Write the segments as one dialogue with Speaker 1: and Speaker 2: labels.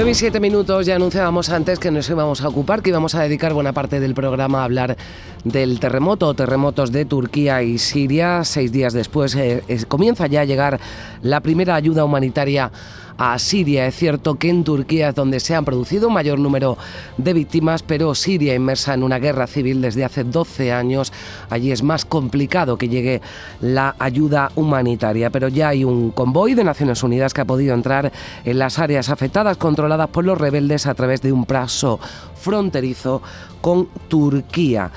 Speaker 1: Nueve y siete minutos, ya anunciábamos antes que nos íbamos a ocupar, que íbamos a dedicar buena parte del programa a hablar del terremoto terremotos de Turquía y Siria. Seis días después eh, comienza ya a llegar la primera ayuda humanitaria a Siria. Es cierto que en Turquía es donde se han producido un mayor número de víctimas, pero Siria inmersa en una guerra civil desde hace 12 años. Allí es más complicado que llegue la ayuda humanitaria, pero ya hay un convoy de Naciones Unidas que ha podido entrar en las áreas afectadas controladas por los rebeldes a través de un paso fronterizo con Turquía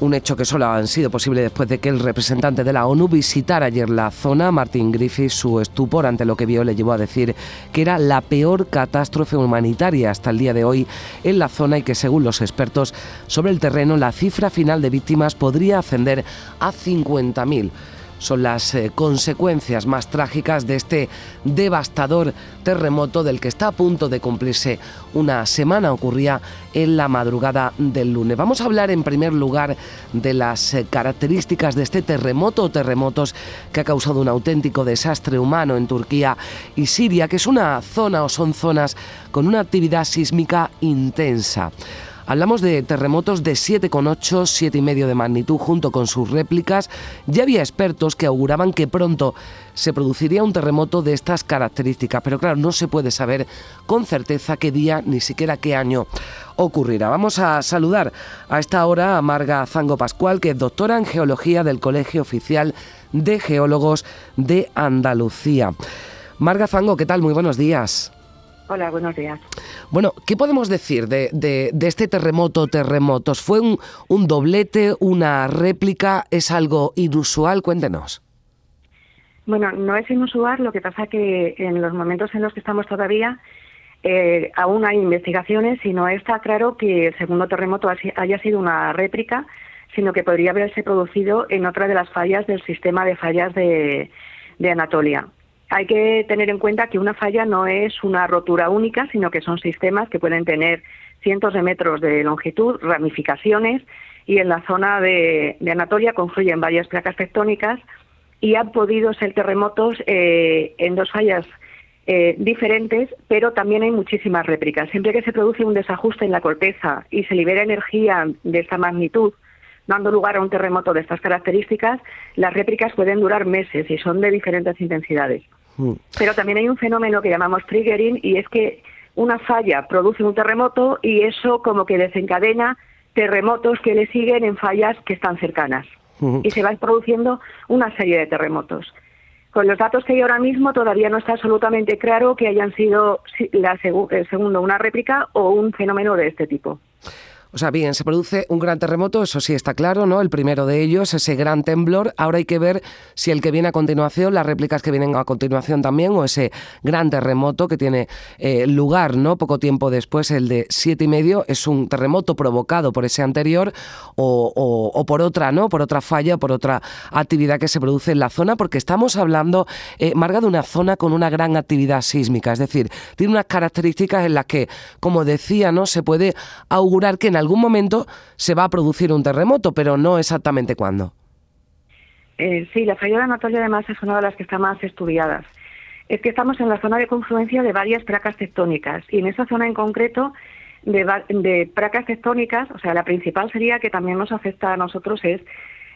Speaker 1: un hecho que solo ha sido posible después de que el representante de la ONU visitara ayer la zona. Martin Griffith, su estupor ante lo que vio, le llevó a decir que era la peor catástrofe humanitaria hasta el día de hoy en la zona y que según los expertos sobre el terreno la cifra final de víctimas podría ascender a 50.000 son las eh, consecuencias más trágicas de este devastador terremoto del que está a punto de cumplirse una semana. Ocurría en la madrugada del lunes. Vamos a hablar en primer lugar de las eh, características de este terremoto o terremotos que ha causado un auténtico desastre humano en Turquía y Siria, que es una zona o son zonas con una actividad sísmica intensa. Hablamos de terremotos de 7,8, 7,5 de magnitud junto con sus réplicas. Ya había expertos que auguraban que pronto se produciría un terremoto de estas características, pero claro, no se puede saber con certeza qué día ni siquiera qué año ocurrirá. Vamos a saludar a esta hora a Marga Zango Pascual, que es doctora en geología del Colegio Oficial de Geólogos de Andalucía. Marga Zango, ¿qué tal? Muy buenos días.
Speaker 2: Hola, buenos días.
Speaker 1: Bueno, ¿qué podemos decir de, este terremoto terremotos? ¿Fue un, un, doblete, una réplica? ¿Es algo inusual? Cuéntenos.
Speaker 2: Bueno, no es inusual, lo que pasa que en los momentos en los que estamos todavía eh, aún hay investigaciones y no está claro que el segundo terremoto haya sido una réplica, sino que podría haberse producido en otra de las fallas del sistema de fallas de Anatolia. Hay que tener en cuenta que una falla no es una rotura única, sino que son sistemas que pueden tener cientos de metros de longitud, ramificaciones, y en la zona de, Anatolia confluyen varias placas tectónicas y han podido ser terremotos eh, en dos fallas eh, diferentes, pero también hay muchísimas réplicas. Siempre que se produce un desajuste en la corteza y se libera energía de esta magnitud, dando lugar a un terremoto de estas características, las réplicas pueden durar meses y son de diferentes intensidades. Mm. Pero también hay un fenómeno que llamamos triggering y es que una falla produce un terremoto y eso como que desencadena terremotos que le siguen en fallas que están cercanas. Y se va produciendo una serie de terremotos. Con los datos que hay ahora mismo todavía no está absolutamente claro que hayan sido la el segundo una réplica o un fenómeno de este tipo.
Speaker 1: O sea, bien, se produce un gran terremoto, eso sí está claro, ¿no? El primero de ellos, ese gran temblor. Ahora hay que ver si el que viene a continuación, las réplicas que vienen a continuación también, o ese gran terremoto que tiene eh, lugar, ¿no? Poco tiempo después, el de siete y medio, es un terremoto provocado por ese anterior o, por otra, ¿no? Por otra falla, por otra actividad que se produce en la zona, porque estamos hablando, eh, Marga, de una zona con una gran actividad sísmica, es decir, tiene unas características en las que, como decía, ¿no? Se puede augurar que en algún momento se va a producir un terremoto, pero no exactamente cuándo.
Speaker 2: Eh, sí, la falla de Anatolia además es una de las que está más estudiadas. Es que estamos en la zona de confluencia de varias placas tectónicas y en esa zona en concreto de, de placas tectónicas, o sea, la principal sería que también nos afecta a nosotros es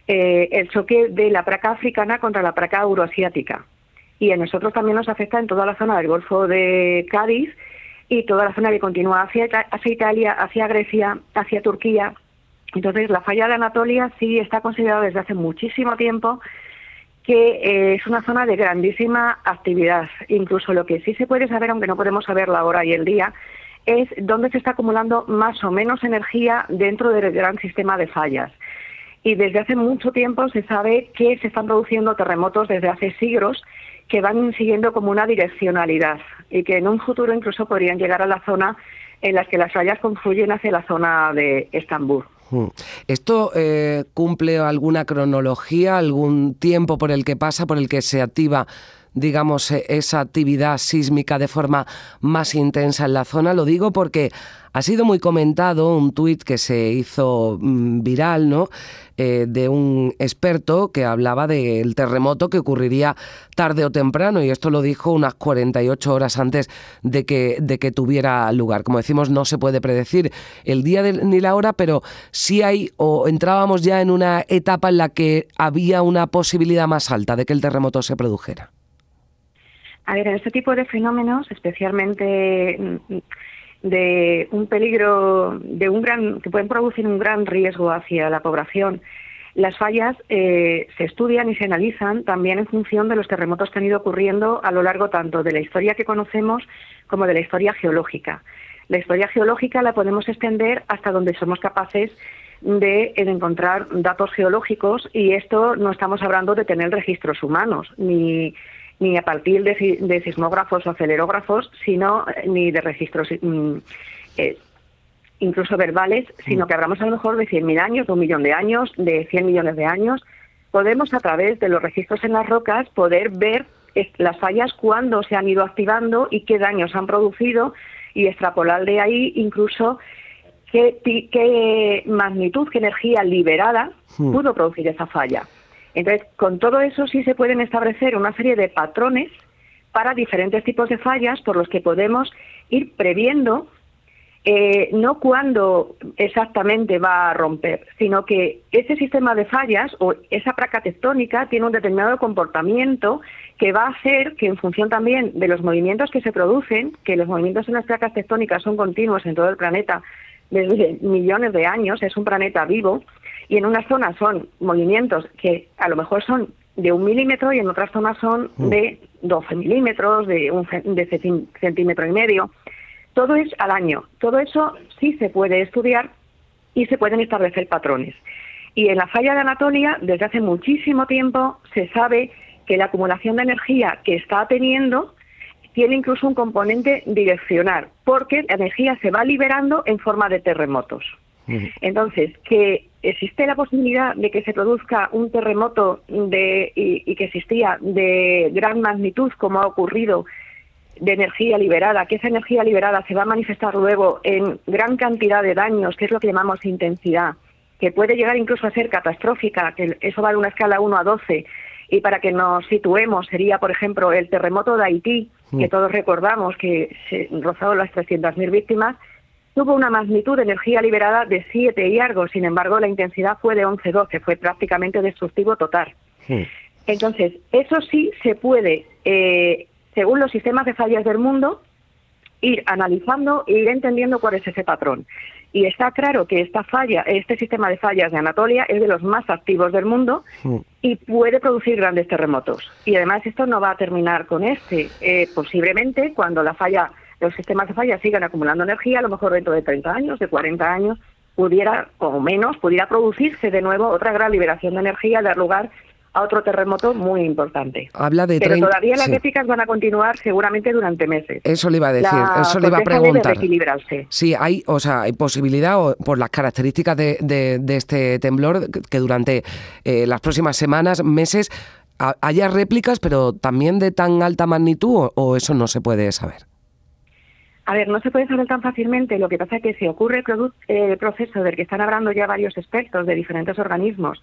Speaker 2: eh, el choque de la placa africana contra la placa euroasiática. Y a nosotros también nos afecta en toda la zona del Golfo de Cádiz y toda la zona que continúa hacia, hacia Italia, hacia Grecia, hacia Turquía. Entonces, la falla de Anatolia sí está considerada desde hace muchísimo tiempo que eh, es una zona de grandísima actividad. Incluso lo que sí se puede saber, aunque no podemos saber la hora y el día, es dónde se está acumulando más o menos energía dentro del gran sistema de fallas. Y desde hace mucho tiempo se sabe que se están produciendo terremotos desde hace siglos que van siguiendo como una direccionalidad y que en un futuro incluso podrían llegar a la zona en las que las fallas confluyen hacia la zona de Estambul.
Speaker 1: Hmm. ¿Esto eh, cumple alguna cronología, algún tiempo por el que pasa, por el que se activa digamos, e, esa actividad sísmica de forma más intensa en la zona. Lo digo porque ha sido muy comentado un tuit que se hizo mm, viral, ¿no? Eh, de un experto que hablaba del terremoto que ocurriría tarde o temprano y esto lo dijo unas 48 horas antes de que, de que tuviera lugar. Como decimos, no se puede predecir el día ni la hora, pero sí hay o entrábamos ya en una etapa en la que había una posibilidad más alta de que el terremoto se produjera.
Speaker 2: A ver, en este tipo de fenómenos, especialmente mm, de un peligro, de un gran, que pueden producir un gran riesgo hacia la población, las fallas eh, se estudian y se analizan también en función de los terremotos que han ido ocurriendo a lo largo tanto de la historia que conocemos como de la historia geológica. La historia geológica la podemos extender hasta donde somos capaces de, de, encontrar datos geológicos y esto no estamos hablando de tener registros humanos ni ni a partir de, sismógrafos o acelerógrafos, sino eh, ni de registros mm, eh, incluso verbales, sino mm. que hablamos a lo mejor de 100.000 años, de un millón de años, de 100 millones de años. Podemos a través de los registros en las rocas poder ver las fallas cuándo se han ido activando y qué daños han producido y extrapolar de ahí incluso qué, qué magnitud, qué energía liberada mm. pudo producir esa falla. Entonces, con todo eso sí se pueden establecer una serie de patrones para diferentes tipos de fallas por los que podemos ir previendo eh, no cuándo exactamente va a romper, sino que ese sistema de fallas o esa placa tectónica tiene un determinado comportamiento que va a hacer que en función también de los movimientos que se producen, que los movimientos en las placas tectónicas son continuos en todo el planeta desde millones de años, es un planeta vivo, y en unas zonas son movimientos que a lo mejor son de un milímetro y en otras zonas son mm. de 12 milímetros, de un de centímetro y medio. Todo es al año. Todo eso sí se puede estudiar y se pueden establecer patrones. Y en la falla de Anatolia, desde hace muchísimo tiempo, se sabe que la acumulación de energía que está teniendo tiene incluso un componente direccional, porque la energía se va liberando en forma de terremotos. Entonces, que existe la posibilidad de que se produzca un terremoto de, y, que existía de gran magnitud, como ha ocurrido, de energía liberada, que esa energía liberada se va a manifestar luego en gran cantidad de daños, que es lo que llamamos intensidad, que puede llegar incluso a ser catastrófica, que eso va de una escala 1 a 12, y para que nos situemos sería, por ejemplo, el terremoto de Haití, que mm. todos recordamos que se rozó las 300.000 víctimas, tuvo una magnitud de energía liberada de 7 y algo, sin embargo la intensidad fue de 11-12, fue prácticamente destructivo total. Entonces, eso sí se puede, eh, según los sistemas de fallas del mundo, ir analizando e ir entendiendo cuál es ese patrón. Y está claro que esta falla, este sistema de fallas de Anatolia es de los más activos del mundo y puede producir grandes terremotos. Y además esto no va a terminar con este. Eh, posiblemente cuando la falla los sistemas de falla sigan acumulando energía, a lo mejor dentro de 30 años, de 40 años, pudiera, o menos, pudiera producirse de nuevo otra gran liberación de energía, dar lugar a otro terremoto muy importante.
Speaker 1: Habla de
Speaker 2: Pero todavía las sí. van a continuar seguramente durante meses.
Speaker 1: Eso le iba a decir, eso le iba a preguntar. Sí, hay, o sea, hay posibilidad por las características de, de, este temblor que durante eh, las próximas semanas, meses, haya réplicas, pero también de tan alta magnitud o eso no se puede saber.
Speaker 2: A ver, no se puede saber tan fácilmente. Lo que pasa es que si ocurre el proceso del que están hablando ya varios expertos de diferentes organismos,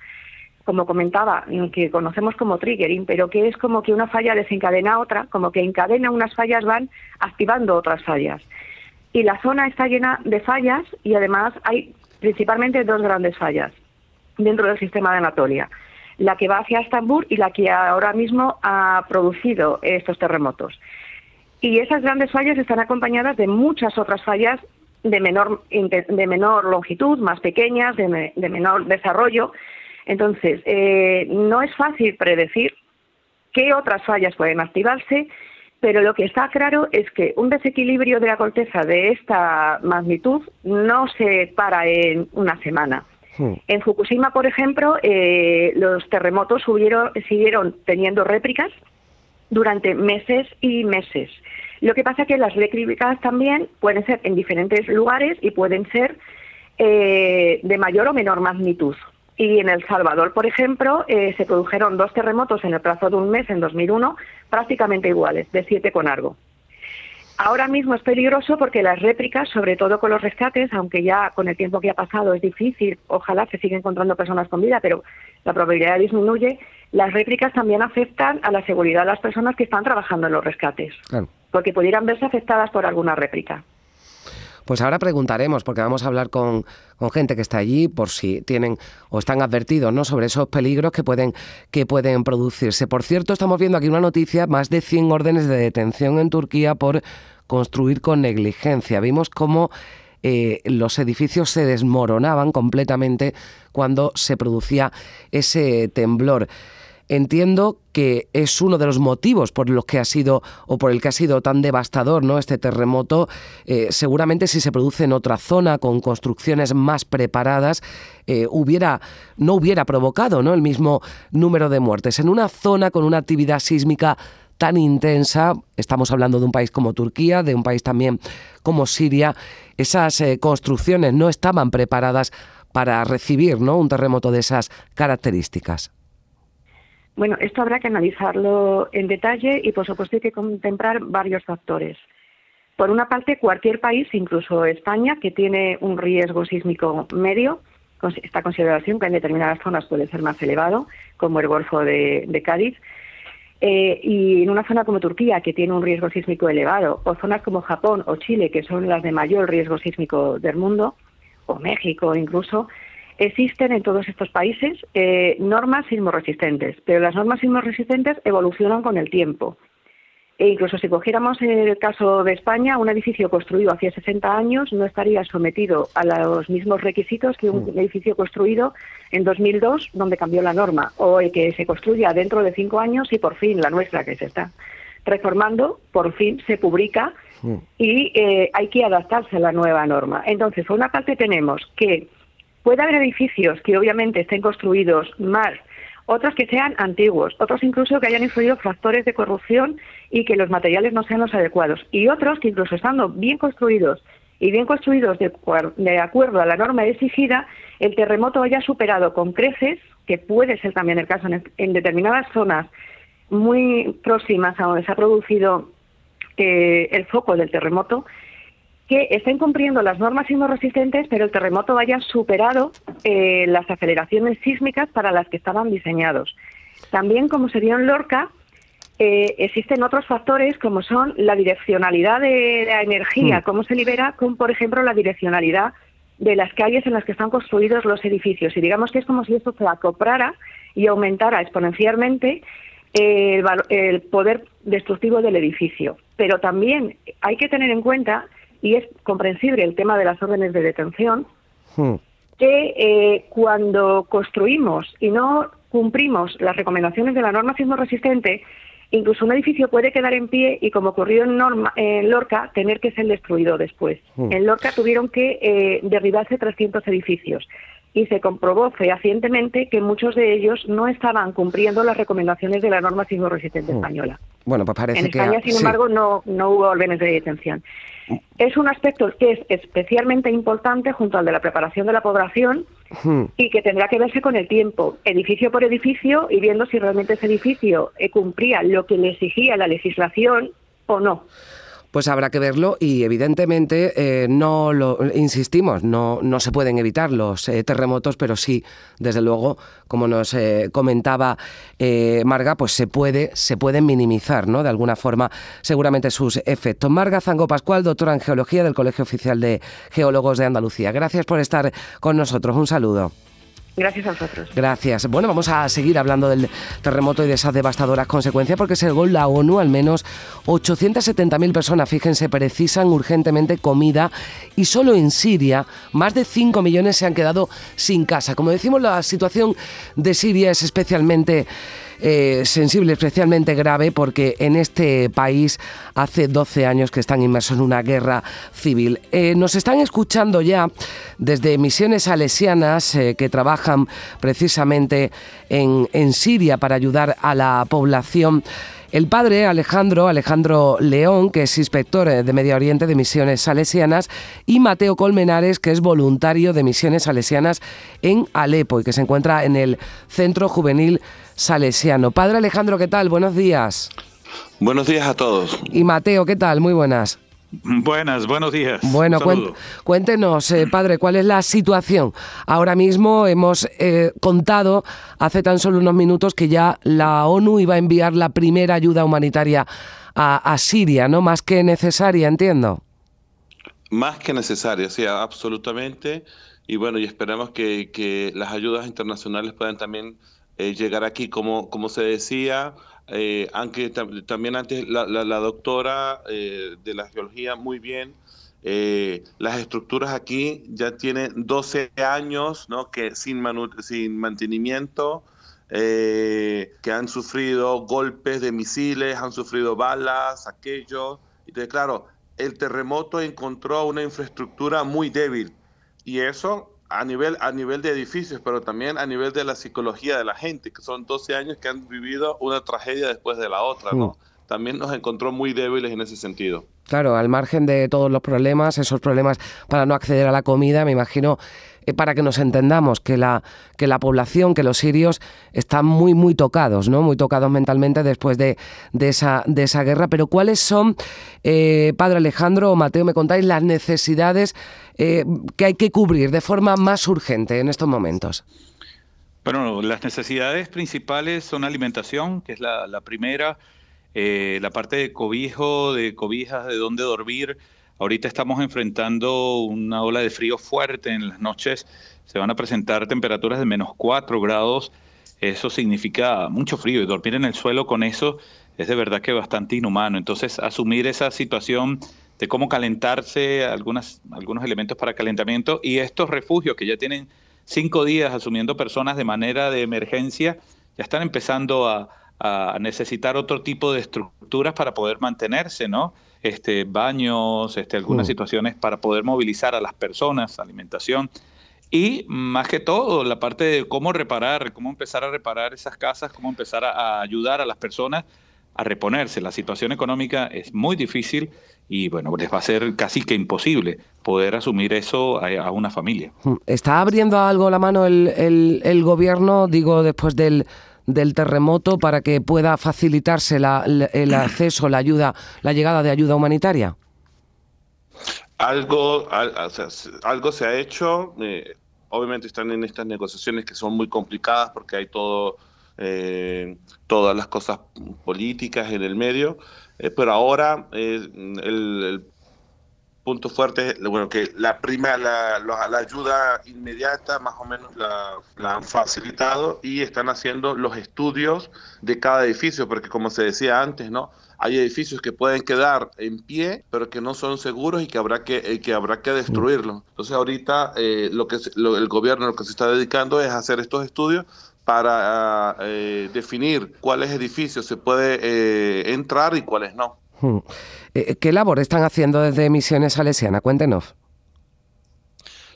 Speaker 2: como comentaba, que conocemos como triggering, pero que es como que una falla desencadena otra, como que encadena unas fallas, van activando otras fallas. Y la zona está llena de fallas y además hay principalmente dos grandes fallas dentro del sistema de Anatolia. La que va hacia Estambul y la que ahora mismo ha producido estos terremotos. Y esas grandes fallas están acompañadas de muchas otras fallas de menor, de menor longitud, más pequeñas, de, menor desarrollo. Entonces, eh, no es fácil predecir qué otras fallas pueden activarse, pero lo que está claro es que un desequilibrio de la corteza de esta magnitud no se para en una semana. Hmm. En Fukushima, por ejemplo, eh, los terremotos siguieron teniendo réplicas durante meses y meses. Lo que pasa es que las réplicas también pueden ser en diferentes lugares y pueden ser eh, de mayor o menor magnitud. Y en El Salvador, por ejemplo, eh, se produjeron dos terremotos en el plazo de un mes, en 2001, prácticamente iguales, de siete con algo. Ahora mismo es peligroso porque las réplicas, sobre todo con los rescates, aunque ya con el tiempo que ha pasado es difícil, ojalá se siga encontrando personas con vida, pero la probabilidad disminuye, las réplicas también afectan a la seguridad de las personas que están trabajando en los rescates, porque pudieran verse afectadas por alguna réplica.
Speaker 1: Pues ahora preguntaremos, porque vamos a hablar con, gente que está allí por si tienen o están advertidos ¿no? sobre esos peligros que pueden, que pueden producirse. Por cierto, estamos viendo aquí una noticia, más de 100 órdenes de detención en Turquía por construir con negligencia. Vimos cómo eh, los edificios se desmoronaban completamente cuando se producía ese temblor. Entiendo que es uno de los motivos por los que ha sido o por el que ha sido tan devastador ¿no? este terremoto. Eh, seguramente si se produce en otra zona con construcciones más preparadas, eh, hubiera, no hubiera provocado ¿no? el mismo número de muertes. En una zona con una actividad sísmica tan intensa, estamos hablando de un país como Turquía, de un país también como Siria, esas eh, construcciones no estaban preparadas para recibir ¿no? un terremoto de esas características.
Speaker 2: Bueno, esto habrá que analizarlo en detalle y por supuesto hay que contemplar varios factores. Por una parte, cualquier país, incluso España, que tiene un riesgo sísmico medio, esta consideración que en determinadas zonas puede ser más elevado, como el Golfo de, Cádiz, eh, y en una zona como Turquía, que tiene un riesgo sísmico elevado, o zonas como Japón o Chile, que son las de mayor riesgo sísmico del mundo, o México incluso, Existen en todos estos países eh, normas sismoresistentes, pero las normas sismoresistentes evolucionan con el tiempo. E incluso si cogiéramos el caso de España, un edificio construido hace 60 años no estaría sometido a los mismos requisitos que un mm. edificio construido en 2002, donde cambió la norma, o el que se construya dentro de cinco años y por fin la nuestra que se está reformando, por fin se publica mm. y eh, hay que adaptarse a la nueva norma. Entonces, por una parte tenemos que Puede haber edificios que obviamente estén construidos mal, otros que sean antiguos, otros incluso que hayan influido factores de corrupción y que los materiales no sean los adecuados, y otros que incluso estando bien construidos y bien construidos de, acuerdo a la norma exigida, el terremoto haya superado con creces, que puede ser también el caso en, determinadas zonas muy próximas a donde se ha producido eh, el foco del terremoto, que estén cumpliendo las normas sismoresistentes, pero el terremoto haya superado eh, las aceleraciones sísmicas para las que estaban diseñados. También, como se vio en Lorca, eh, existen otros factores como son la direccionalidad de la energía, hmm. cómo se libera con, por ejemplo, la direccionalidad de las calles en las que están construidos los edificios. Y digamos que es como si esto se acoprara y aumentara exponencialmente eh, el poder destructivo del edificio. Pero también hay que tener en cuenta y es comprensible el tema de las órdenes de detención, hmm. que eh, cuando construimos y no cumplimos las recomendaciones de la norma sismo resistente, incluso un edificio puede quedar en pie y, como ocurrió en, norma, en Lorca, tener que ser destruido después. Hmm. En Lorca tuvieron que eh, derribarse 300 edificios y se comprobó fehacientemente que muchos de ellos no estaban cumpliendo las recomendaciones de la norma sismo resistente hmm. española.
Speaker 1: Bueno, pues parece
Speaker 2: en España, sin embargo, no, no hubo órdenes de detención. Es un aspecto que es especialmente importante junto al de la preparación de la población hmm. y que tendrá que verse con el tiempo, edificio por edificio, y viendo si realmente ese edificio cumplía lo que le exigía la legislación o no
Speaker 1: pues habrá que verlo y evidentemente eh, no lo insistimos, no, no se pueden evitar los eh, terremotos, pero sí, desde luego, como nos eh, comentaba Marga, pues se puede, se pueden minimizar, ¿no? De alguna forma, seguramente sus efectos. Marga Zango Pascual, doctora en geología del Colegio Oficial de Geólogos de Andalucía. Gracias por estar con nosotros. Un saludo.
Speaker 2: Gracias a vosotros.
Speaker 1: Gracias. Bueno, vamos a seguir hablando del terremoto y de esas devastadoras consecuencias porque según la ONU al menos 870.000 personas, fíjense, precisan urgentemente comida y solo en Siria más de 5 millones se han quedado sin casa. Como decimos, la situación de Siria es especialmente eh, sensible, especialmente grave, porque en este país hace 12 años que están inmersos en una guerra civil. Eh, nos están escuchando ya desde misiones salesianas eh, que trabajan precisamente en, en Siria para ayudar a la población. El padre, Alejandro, Alejandro León, que es inspector de Medio Oriente de Misiones Salesianas, y Mateo Colmenares, que es voluntario de Misiones Salesianas en Alepo y que se encuentra en el Centro Juvenil Salesiano. Padre Alejandro, ¿qué tal? Buenos días.
Speaker 3: Buenos días a todos.
Speaker 1: Y Mateo, ¿qué tal? Muy buenas.
Speaker 4: Buenas, buenos días.
Speaker 1: Bueno, cuéntenos, eh, padre, ¿cuál es la situación? Ahora mismo hemos eh, contado hace tan solo unos minutos que ya la ONU iba a enviar la primera ayuda humanitaria a, Siria, ¿no? Más que necesaria, entiendo.
Speaker 3: Más que necesaria, sí, absolutamente. Y bueno, y esperamos que, las ayudas internacionales puedan también eh, llegar aquí, como, como se decía, eh, aunque también antes la, doctora eh, de la geología muy bien, eh, las estructuras aquí ya tienen 12 años ¿no? que sin, sin mantenimiento, que han sufrido golpes de misiles, han sufrido balas, aquello. Entonces, claro, el terremoto encontró una infraestructura muy débil y eso a nivel, a nivel de edificios, pero también a nivel de la psicología de la gente, que son 12 años que han vivido una tragedia después de la otra, ¿no? Mm. También nos encontró muy débiles en ese sentido.
Speaker 1: Claro, al margen de todos los problemas, esos problemas para no acceder a la comida, me imagino eh, para que nos entendamos que la, que la población, que los sirios están muy, muy tocados, ¿no? Muy tocados mentalmente después de, de, esa, de esa guerra. Pero ¿cuáles son, eh, Padre Alejandro o Mateo, me contáis las necesidades eh, que hay que cubrir de forma más urgente en estos momentos?
Speaker 4: Bueno, las necesidades principales son alimentación, que es la, primera, la parte de cobijo, de cobijas, de dónde dormir, Ahorita estamos enfrentando una ola de frío fuerte en las noches. Se van a presentar temperaturas de menos 4 grados. Eso significa mucho frío y dormir en el suelo con eso es de verdad que bastante inhumano. Entonces, asumir esa situación de cómo calentarse, algunas, algunos elementos para calentamiento y estos refugios que ya tienen cinco días asumiendo personas de manera de emergencia, ya están empezando a, a necesitar otro tipo de estructuras para poder mantenerse, ¿no? este, baños, este, algunas mm. situaciones para poder movilizar a las personas, alimentación. Y más que todo, la parte de cómo reparar, cómo empezar a reparar esas casas, cómo empezar a, ayudar a las personas a reponerse. La situación económica es muy difícil y bueno, les va a ser casi que imposible poder asumir eso a, una familia.
Speaker 1: Mm. ¿Está abriendo algo la mano el, el, el gobierno, digo, después del del terremoto para que pueda facilitarse el acceso, la ayuda, la llegada de ayuda humanitaria?
Speaker 3: Algo, algo se ha hecho. Eh, obviamente están en estas negociaciones que son muy complicadas porque hay todo, eh, todas las cosas políticas en el medio. Eh, pero ahora el, el punto fuerte, bueno, que la prima, la, la, ayuda inmediata más o menos la, la, han facilitado y están haciendo los estudios de cada edificio, porque como se decía antes, ¿no? Hay edificios que pueden quedar en pie, pero que no son seguros y que habrá que, eh, que habrá que destruirlos. Entonces ahorita eh, lo que el gobierno lo que se está dedicando es hacer estos estudios para eh, definir cuáles edificios se puede entrar y cuáles no. Hmm.
Speaker 1: Eh, ¿Qué labor están haciendo desde Misiones Salesiana? Cuéntenos.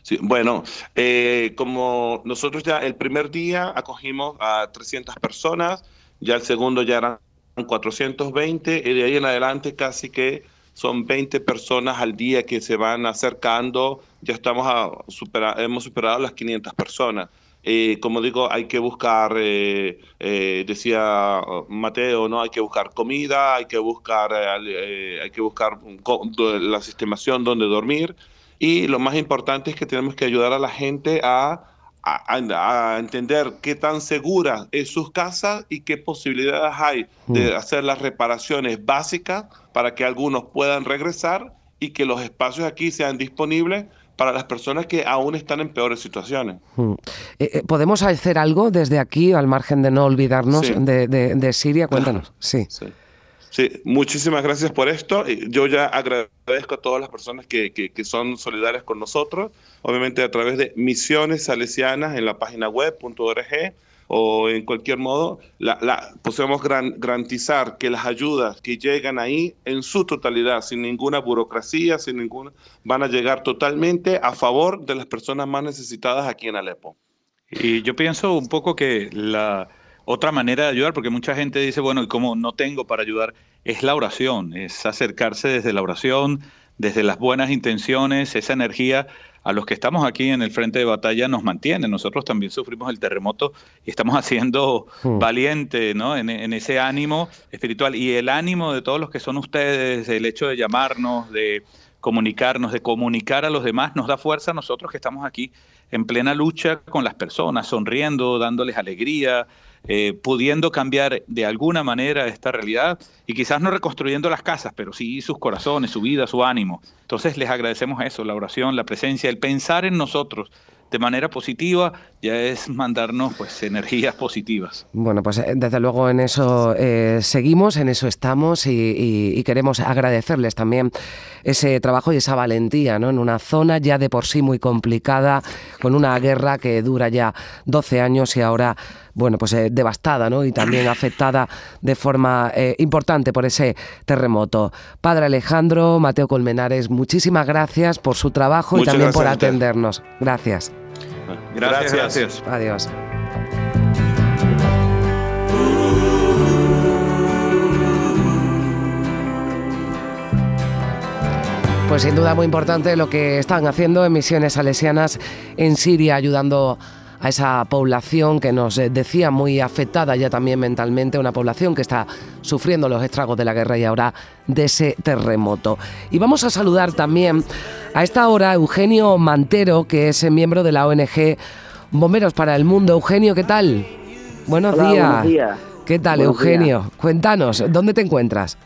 Speaker 3: Sí, bueno, eh, como nosotros ya el primer día acogimos a 300 personas, ya el segundo ya eran 420 y de ahí en adelante casi que son 20 personas al día que se van acercando, ya estamos a superar, hemos superado las 500 personas. Eh, como digo, hay que buscar, eh, eh, decía Mateo, no hay que buscar comida, hay que buscar, hay que buscar la sistemación donde dormir y lo más importante es que tenemos que ayudar a la gente a, a, entender qué tan segura es sus casas y qué posibilidades hay de mm. hacer las reparaciones básicas para que algunos puedan regresar y que los espacios aquí sean disponibles para las personas que aún están en peores situaciones. Hmm.
Speaker 1: Eh, eh, ¿Podemos hacer algo desde aquí, al margen de no olvidarnos de, Siria? Cuéntanos. Sí.
Speaker 3: sí. muchísimas gracias por esto. Yo ya agradezco a todas las personas que, que, son solidarias con nosotros, obviamente a través de Misiones Salesianas en la página web.org o en cualquier modo, la, podemos garantizar que las ayudas que llegan ahí en su totalidad, sin ninguna burocracia, sin ninguna, van a llegar totalmente a favor de las personas más necesitadas aquí en Alepo.
Speaker 4: Y yo pienso un poco que la, otra manera de ayudar, porque mucha gente dice, bueno, ¿y cómo no tengo para ayudar? Es la oración, es acercarse desde la oración, desde las buenas intenciones, esa energía a los que estamos aquí en el frente de batalla nos mantiene. Nosotros también sufrimos el terremoto y estamos haciendo hmm. valiente ¿no? En, en, ese ánimo espiritual. Y el ánimo de todos los que son ustedes, el hecho de llamarnos, de comunicarnos, de comunicar a los demás, nos da fuerza a nosotros que estamos aquí en plena lucha con las personas, sonriendo, dándoles alegría, eh, pudiendo cambiar de alguna manera esta realidad y quizás no reconstruyendo las casas, pero sí sus corazones, su vida, su ánimo. Entonces les agradecemos eso, la oración, la presencia, el pensar en nosotros de manera positiva ya es mandarnos pues energías positivas.
Speaker 1: Bueno, pues eh, desde luego en eso eh, seguimos, en eso estamos y, queremos agradecerles también ese trabajo y esa valentía ¿no? en una zona ya de por sí muy complicada, con una guerra que dura ya 12 años y ahora bueno, pues eh, devastada ¿no? y también afectada de forma importante por ese terremoto. Padre Alejandro, Mateo Colmenares, muchísimas gracias por su trabajo y también por atendernos. Gracias.
Speaker 4: Gracias, gracias.
Speaker 1: Adiós. Pues sin duda muy importante lo que están haciendo en misiones salesianas en Siria, ayudando a esa población que nos decía muy afectada ya también mentalmente, una población que está sufriendo los estragos de la guerra y ahora de ese terremoto. Y vamos a saludar también a esta hora Eugenio Mantero, que es miembro de la ONG Bomberos para el Mundo. Eugenio, ¿qué tal? Buenos, días. ¿Qué tal, Eugenio? Cuéntanos, ¿dónde te encuentras?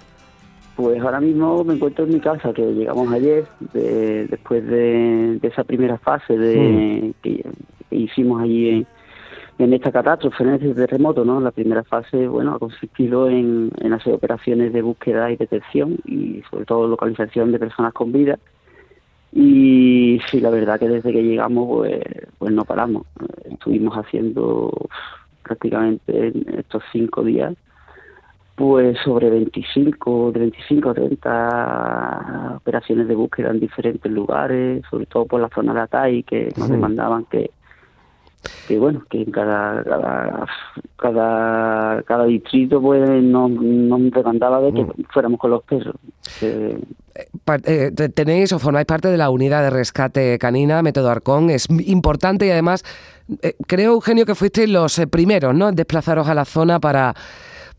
Speaker 5: Pues ahora mismo me encuentro en mi casa, que llegamos ayer, después de, esa primera fase de, hmm. que hicimos allí en, esta catástrofe, en este terremoto, ¿no? La primera fase, bueno, ha consistido en, hacer operaciones de búsqueda y detección y sobre todo localización de personas con vida. Y sí, la verdad que desde que llegamos, pues, pues no paramos. Estuvimos haciendo prácticamente en estos cinco días pues sobre 25, de 25 a 30 operaciones de búsqueda en diferentes lugares, sobre todo por la zona de Atay, que nos demandaban que, que bueno, que en cada, cada, cada, distrito pues nos, nos demandaba de que mm. fuéramos con los perros.
Speaker 1: Eh, eh, tenéis o formáis parte de la unidad de rescate canina, Método Arcón, es importante y además eh, creo, Eugenio, que fuisteis los primeros ¿no? en desplazaros a la zona para,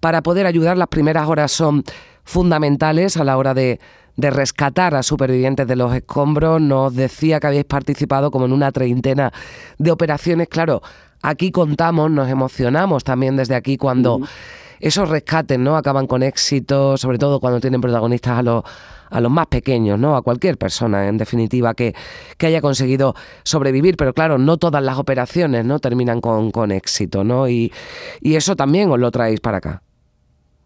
Speaker 1: para poder ayudar. Las primeras horas son fundamentales a la hora de, de rescatar a supervivientes de los escombros. Nos decía que habéis participado como en una treintena de operaciones. Claro, aquí contamos, nos emocionamos también desde aquí cuando esos rescates no acaban con éxito, sobre todo cuando tienen protagonistas a los a los más pequeños, ¿no? A cualquier persona, en definitiva, que, que haya conseguido sobrevivir. Pero claro, no todas las operaciones ¿no? terminan con, con éxito, ¿no? Y, y eso también os lo traéis para acá.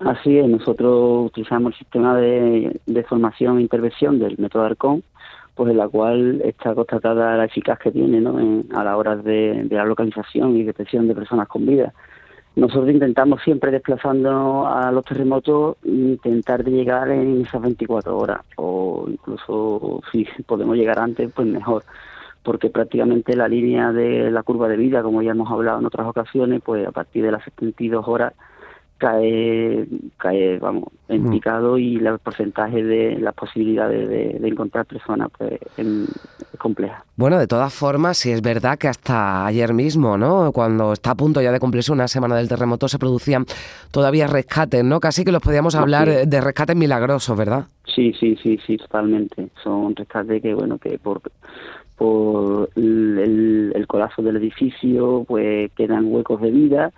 Speaker 5: Así es, nosotros utilizamos el sistema de, formación e intervención del método ARCON, pues en la cual está constatada la eficacia que tiene ¿no? a la hora de, la localización y detección de personas con vida. Nosotros intentamos siempre desplazándonos a los terremotos, intentar de llegar en esas 24 horas, o incluso si podemos llegar antes, pues mejor, porque prácticamente la línea de la curva de vida, como ya hemos hablado en otras ocasiones, pues a partir de las 72 horas cae, cae vamos, en picado y el porcentaje de las posibilidades de, encontrar personas pues, es compleja.
Speaker 1: Bueno, de todas formas, si es verdad que hasta ayer mismo, ¿no? Cuando está a punto ya de cumplirse una semana del terremoto, se producían todavía rescates, ¿no? Casi que los podíamos hablar de rescates milagrosos, ¿verdad?
Speaker 5: Sí, sí, sí, sí, totalmente. Son rescates que, bueno, que por por el, el colapso del edificio, pues quedan huecos de vida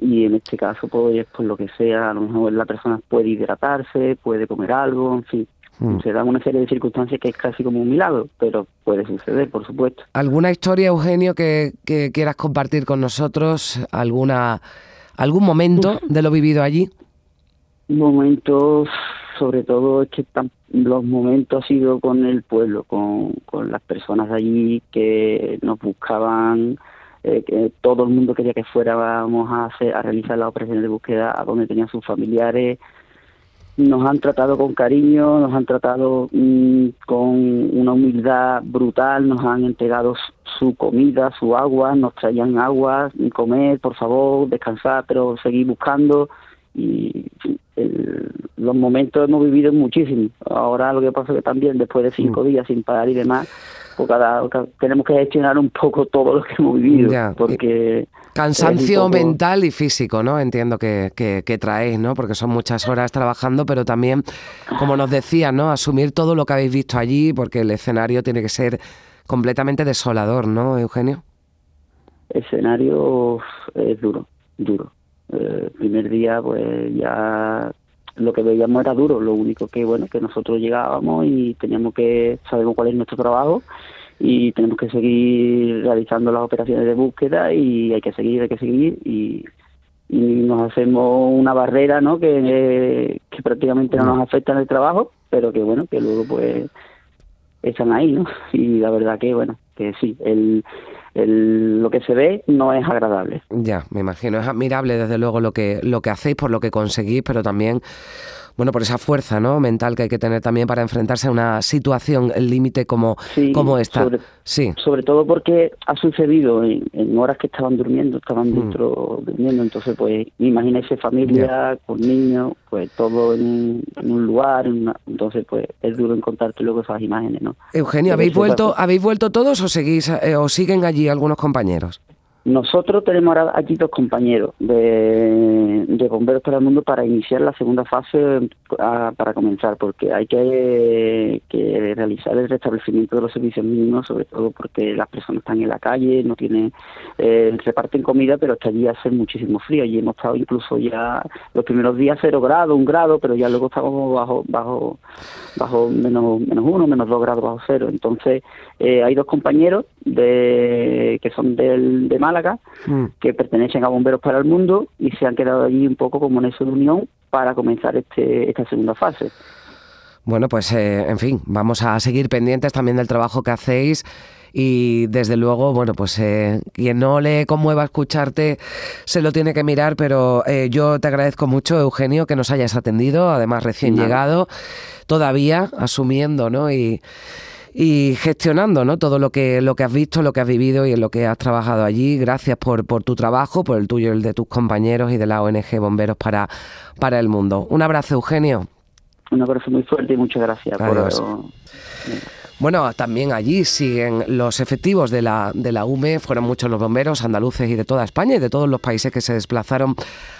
Speaker 5: y en este caso pues, por lo que sea, a lo mejor la persona puede hidratarse, puede comer algo, en fin. Mm. Se dan una serie de circunstancias que es casi como un milagro, pero puede suceder, por supuesto.
Speaker 1: ¿Alguna historia, Eugenio, que, que quieras compartir con nosotros? ¿Alguna algún momento de lo vivido allí?
Speaker 5: Momentos, sobre todo es que los momentos han sido con el pueblo, con, con las personas de allí que nos buscaban eh, que todo el mundo quería que fuéramos a, hacer, a realizar la operación de búsqueda a donde tenían sus familiares. Nos han tratado con cariño, nos han tratado mm, con una humildad brutal, nos han entregado su comida, su agua, nos traían agua, comer, por favor, descansar, pero seguir buscando y los momentos hemos vivido muchísimo. Ahora lo que pasa es que también después de cinco mm. días sin parar y demás, pues cada, tenemos que gestionar un poco todo lo que hemos vivido, porque...
Speaker 1: Cansancio mental y físico, ¿no? Entiendo que, que, traéis, ¿no? Porque son muchas horas trabajando, pero también, como nos decía, ¿no? Asumir todo lo que habéis visto allí, porque el escenario tiene que ser completamente desolador, ¿no, Eugenio?
Speaker 5: El escenario es duro, duro. Eh, el primer día, pues ya lo que veíamos era duro, lo único que, bueno, que nosotros llegábamos y teníamos que, sabemos cuál es nuestro trabajo y tenemos que seguir realizando las operaciones de búsqueda y hay que seguir, hay que seguir y, nos hacemos una barrera, ¿no? Que, que prácticamente no nos afecta en el trabajo, pero que, bueno, que luego pues están ahí, ¿no? Y la verdad que, bueno, que sí, el lo que se ve no es agradable.
Speaker 1: Ya, me imagino. Es admirable desde luego lo que, lo que hacéis, por lo que conseguís, pero también bueno, por esa fuerza ¿no? mental que hay que tener también para enfrentarse a una situación límite como, como esta.
Speaker 5: Sobre, sí. sobre todo porque ha sucedido en, horas que estaban durmiendo, estaban mm. dentro durmiendo, entonces pues imagínese familia con niños, pues todo en, un lugar, entonces pues es duro encontrarte luego esas imágenes, ¿no?
Speaker 1: Eugenio, ¿habéis vuelto, ¿habéis vuelto todos o seguís eh, o siguen allí algunos compañeros?
Speaker 5: Nosotros tenemos ahora aquí dos compañeros de, Bomberos para el Mundo para iniciar la segunda fase para comenzar, porque hay que, realizar el restablecimiento de los servicios mínimos, sobre todo porque las personas están en la calle, no tienen, eh, reparten comida, pero hasta allí hace muchísimo frío y hemos estado incluso ya los primeros días cero grados, un grado, pero ya luego estábamos bajo, bajo, bajo menos, menos uno, menos dos grados bajo cero. Entonces eh, hay dos compañeros de, que son del, de Málaga, mm. que pertenecen a Bomberos para el Mundo y se han quedado allí un poco como en esa unión para comenzar este, esta segunda fase.
Speaker 1: Bueno, pues eh, en fin, vamos a seguir pendientes también del trabajo que hacéis y desde luego, bueno, pues eh, quien no le conmueva escucharte se lo tiene que mirar, pero eh, yo te agradezco mucho, Eugenio, que nos hayas atendido, además recién llegado, todavía asumiendo, ¿no? Y, y gestionando ¿no? todo lo que, lo que has visto, lo que has vivido y en lo que has trabajado allí. Gracias por, por tu trabajo, por el tuyo y el de tus compañeros y de la ONG Bomberos para, para el Mundo. Un abrazo, Eugenio.
Speaker 5: Un abrazo muy fuerte y muchas gracias por...
Speaker 1: Bueno, también allí siguen los efectivos de la, de la UME, fueron muchos los bomberos andaluces y de toda España y de todos los países que se desplazaron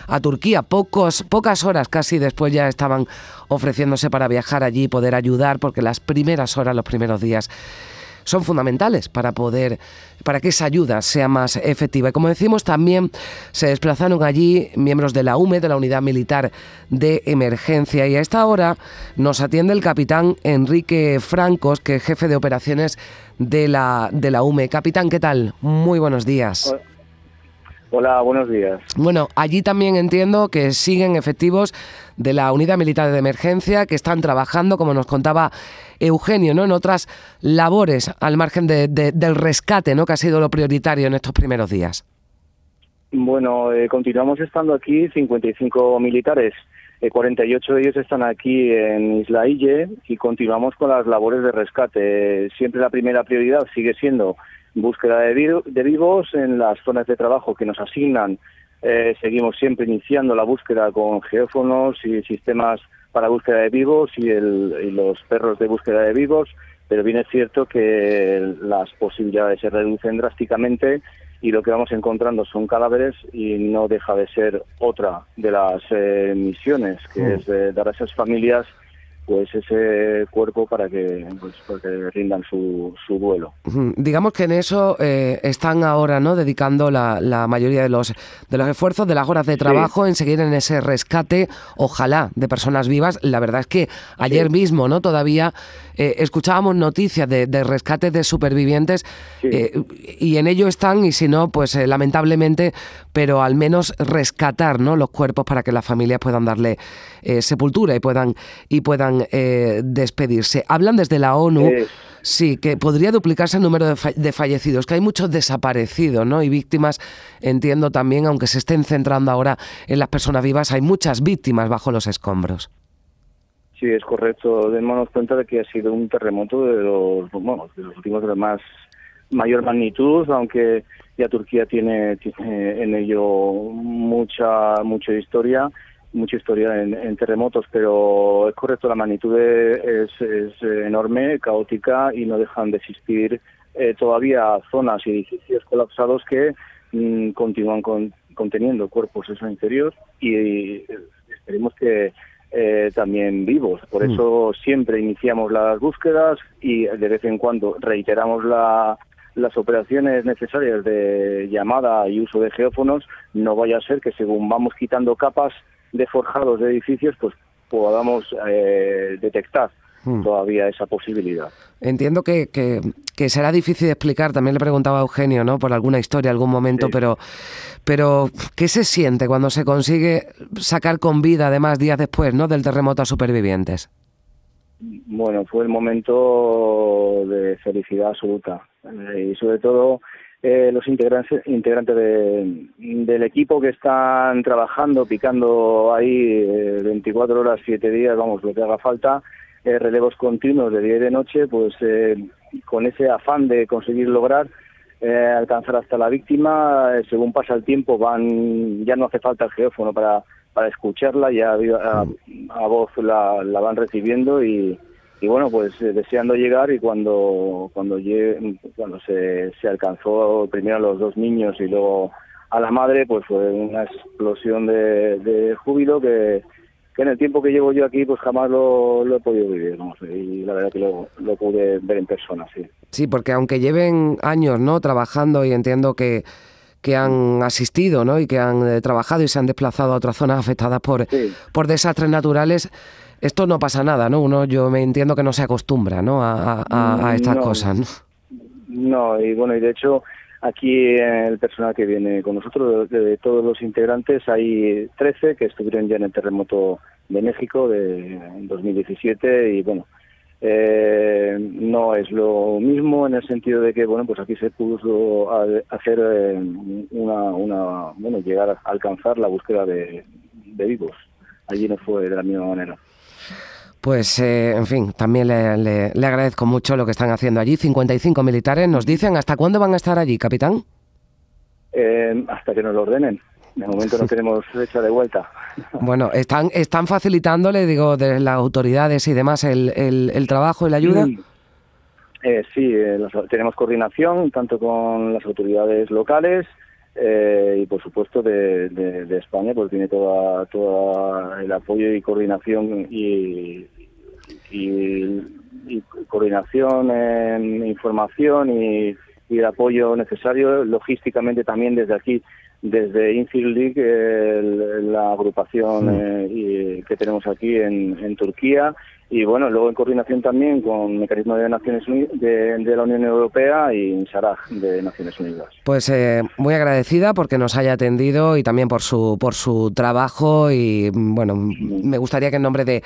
Speaker 1: a Turquía. Pocos, pocas horas casi después ya estaban ofreciéndose para viajar allí y poder ayudar, porque las primeras horas, los primeros días, son fundamentales para poder para que esa ayuda sea más efectiva. Y como decimos, también se desplazaron allí miembros de la UME, de la Unidad Militar de Emergencia. Y a esta hora nos atiende el capitán Enrique Francos, que es jefe de operaciones de la, de la UME. Capitán, ¿qué tal? Muy buenos días.
Speaker 6: Hola, buenos días.
Speaker 1: Bueno, allí también entiendo que siguen efectivos de la Unidad Militar de Emergencia que están trabajando, como nos contaba Eugenio, ¿no? en otras labores al margen del rescate, ¿no? que ha sido lo prioritario en estos primeros días.
Speaker 6: Bueno, eh, continuamos estando aquí 55 militares. 48 eh, de ellos están aquí en Isla Ille y continuamos con las labores de rescate. Siempre la primera prioridad sigue siendo búsqueda de, vivos en las zonas de trabajo que nos asignan. Eh, seguimos siempre iniciando la búsqueda con geófonos y sistemas para búsqueda de vivos y, los perros de búsqueda de vivos, pero bien es cierto que las posibilidades se reducen drásticamente y lo que vamos encontrando son cadáveres y no deja de ser otra de las eh, misiones, que mm. es eh, dar a esas familias pues ese cuerpo para que, pues, rindan su, su duelo.
Speaker 1: Digamos que en eso eh, están ahora no dedicando la, la, mayoría de los de los esfuerzos, de las horas de trabajo en seguir en ese rescate, ojalá, de personas vivas. La verdad es que ayer mismo no todavía eh, escuchábamos noticias de, de rescates de supervivientes eh, y en ello están, y si no, pues lamentablemente, pero al menos rescatar ¿no? los cuerpos para que las familias puedan darle sepultura y puedan, y puedan eh, despedirse. Hablan desde la ONU, sí, que podría duplicarse el número de, fallecidos, que hay muchos desaparecidos, ¿no? Y víctimas, entiendo también, aunque se estén centrando ahora en las personas vivas, hay muchas víctimas bajo los escombros.
Speaker 6: Sí, es correcto. Démonos cuenta de que ha sido un terremoto de los, bueno, de los últimos de los más mayor magnitud, aunque ya Turquía tiene, tiene en ello mucha mucha historia mucha historia en, terremotos, pero es correcto, la magnitud es, es, enorme, caótica y no dejan de existir eh, todavía zonas y edificios colapsados que mm, continúan conteniendo cuerpos en su interior y, esperemos que eh, también vivos. Por mm. eso siempre iniciamos las búsquedas y de vez en cuando reiteramos la, las operaciones necesarias de llamada y uso de geófonos, no vaya a ser que según vamos quitando capas de forjados de edificios, pues podamos eh, detectar hmm. todavía esa posibilidad.
Speaker 1: Entiendo que, que, será difícil de explicar, también le preguntaba a Eugenio, ¿no? Por alguna historia, algún momento, pero, pero ¿qué se siente cuando se consigue sacar con vida, además, días después, ¿no? Del terremoto a supervivientes.
Speaker 6: Bueno, fue el momento de felicidad absoluta eh, y sobre todo eh, los integrantes, integrantes del equipo que están trabajando, picando ahí 24 eh, horas, 7 días, vamos, lo que haga falta, eh, relevos continuos de día y de noche, pues con ese afán de conseguir lograr alcanzar hasta la víctima, según pasa el tiempo van ya no hace falta el geófono para, para escucharla, ya a, a voz la, la van recibiendo y, y bueno pues eh, deseando llegar y cuando cuando cuando se, se alcanzó primero a los dos niños y luego a la madre pues fue una explosión de, de júbilo que, que en el tiempo que llevo yo aquí pues jamás lo, lo he podido vivir y la verdad que lo, lo, pude ver en persona sí.
Speaker 1: Sí porque aunque lleven años no trabajando y entiendo que que han asistido ¿no? y que han eh, trabajado y se han desplazado a otras zonas afectadas por, por desastres naturales esto no pasa nada, ¿no? Uno, yo me entiendo que no se acostumbra, ¿no? A, a, estas cosas,
Speaker 6: ¿no? y bueno, y de hecho, aquí el personal que viene con nosotros, de, todos los integrantes, hay 13 que estuvieron ya en el terremoto de México de 2017 y bueno, eh, no es lo mismo en el sentido de que bueno pues aquí se pudo hacer eh, una, una bueno llegar a alcanzar la búsqueda de, de vivos allí no fue de la misma manera
Speaker 1: pues, eh, en fin, también le, agradezco mucho lo que están haciendo allí. 55 militares nos dicen, ¿hasta cuándo van a estar allí, capitán?
Speaker 6: Eh, hasta que nos lo ordenen. De momento no tenemos fecha de vuelta.
Speaker 1: Bueno, ¿están, están facilitándole, digo, de las autoridades y demás el, el, trabajo y la ayuda?
Speaker 6: Eh, sí, tenemos coordinación tanto con las autoridades locales y por supuesto de, de, España pues tiene toda toda el apoyo y coordinación y, y, coordinación en información y, y, el apoyo necesario logísticamente también desde aquí desde Infield League la agrupación eh, que tenemos aquí en, en Turquía. Y bueno, luego en coordinación también con Mecanismo de Naciones de, la Unión Europea y Saraj de Naciones Unidas.
Speaker 1: Pues eh, muy agradecida porque nos haya atendido y también por su por su trabajo y bueno, me gustaría que en nombre de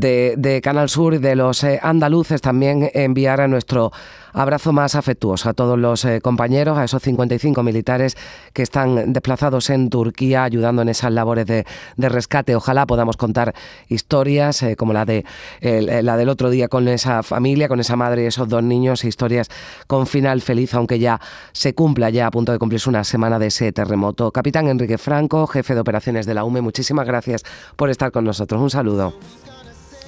Speaker 1: de, Canal Sur y de los eh, andaluces también enviara nuestro abrazo más afectuoso a todos los eh, compañeros, a esos 55 militares que están desplazados en Turquía ayudando en esas labores de, rescate. Ojalá podamos contar historias eh, como la de la del otro día con esa familia, con esa madre y esos dos niños, historias con final feliz, aunque ya se cumpla ya a punto de cumplirse una semana de ese terremoto. Capitán Enrique Franco, jefe de operaciones de la UME, muchísimas gracias por estar con nosotros. Un saludo.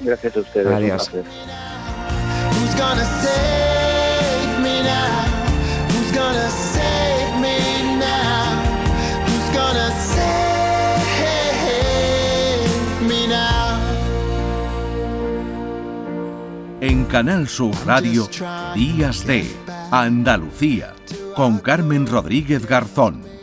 Speaker 6: Gracias a ustedes.
Speaker 1: Adiós.
Speaker 7: En Canal Sur Radio, Días de Andalucía, con Carmen Rodríguez Garzón.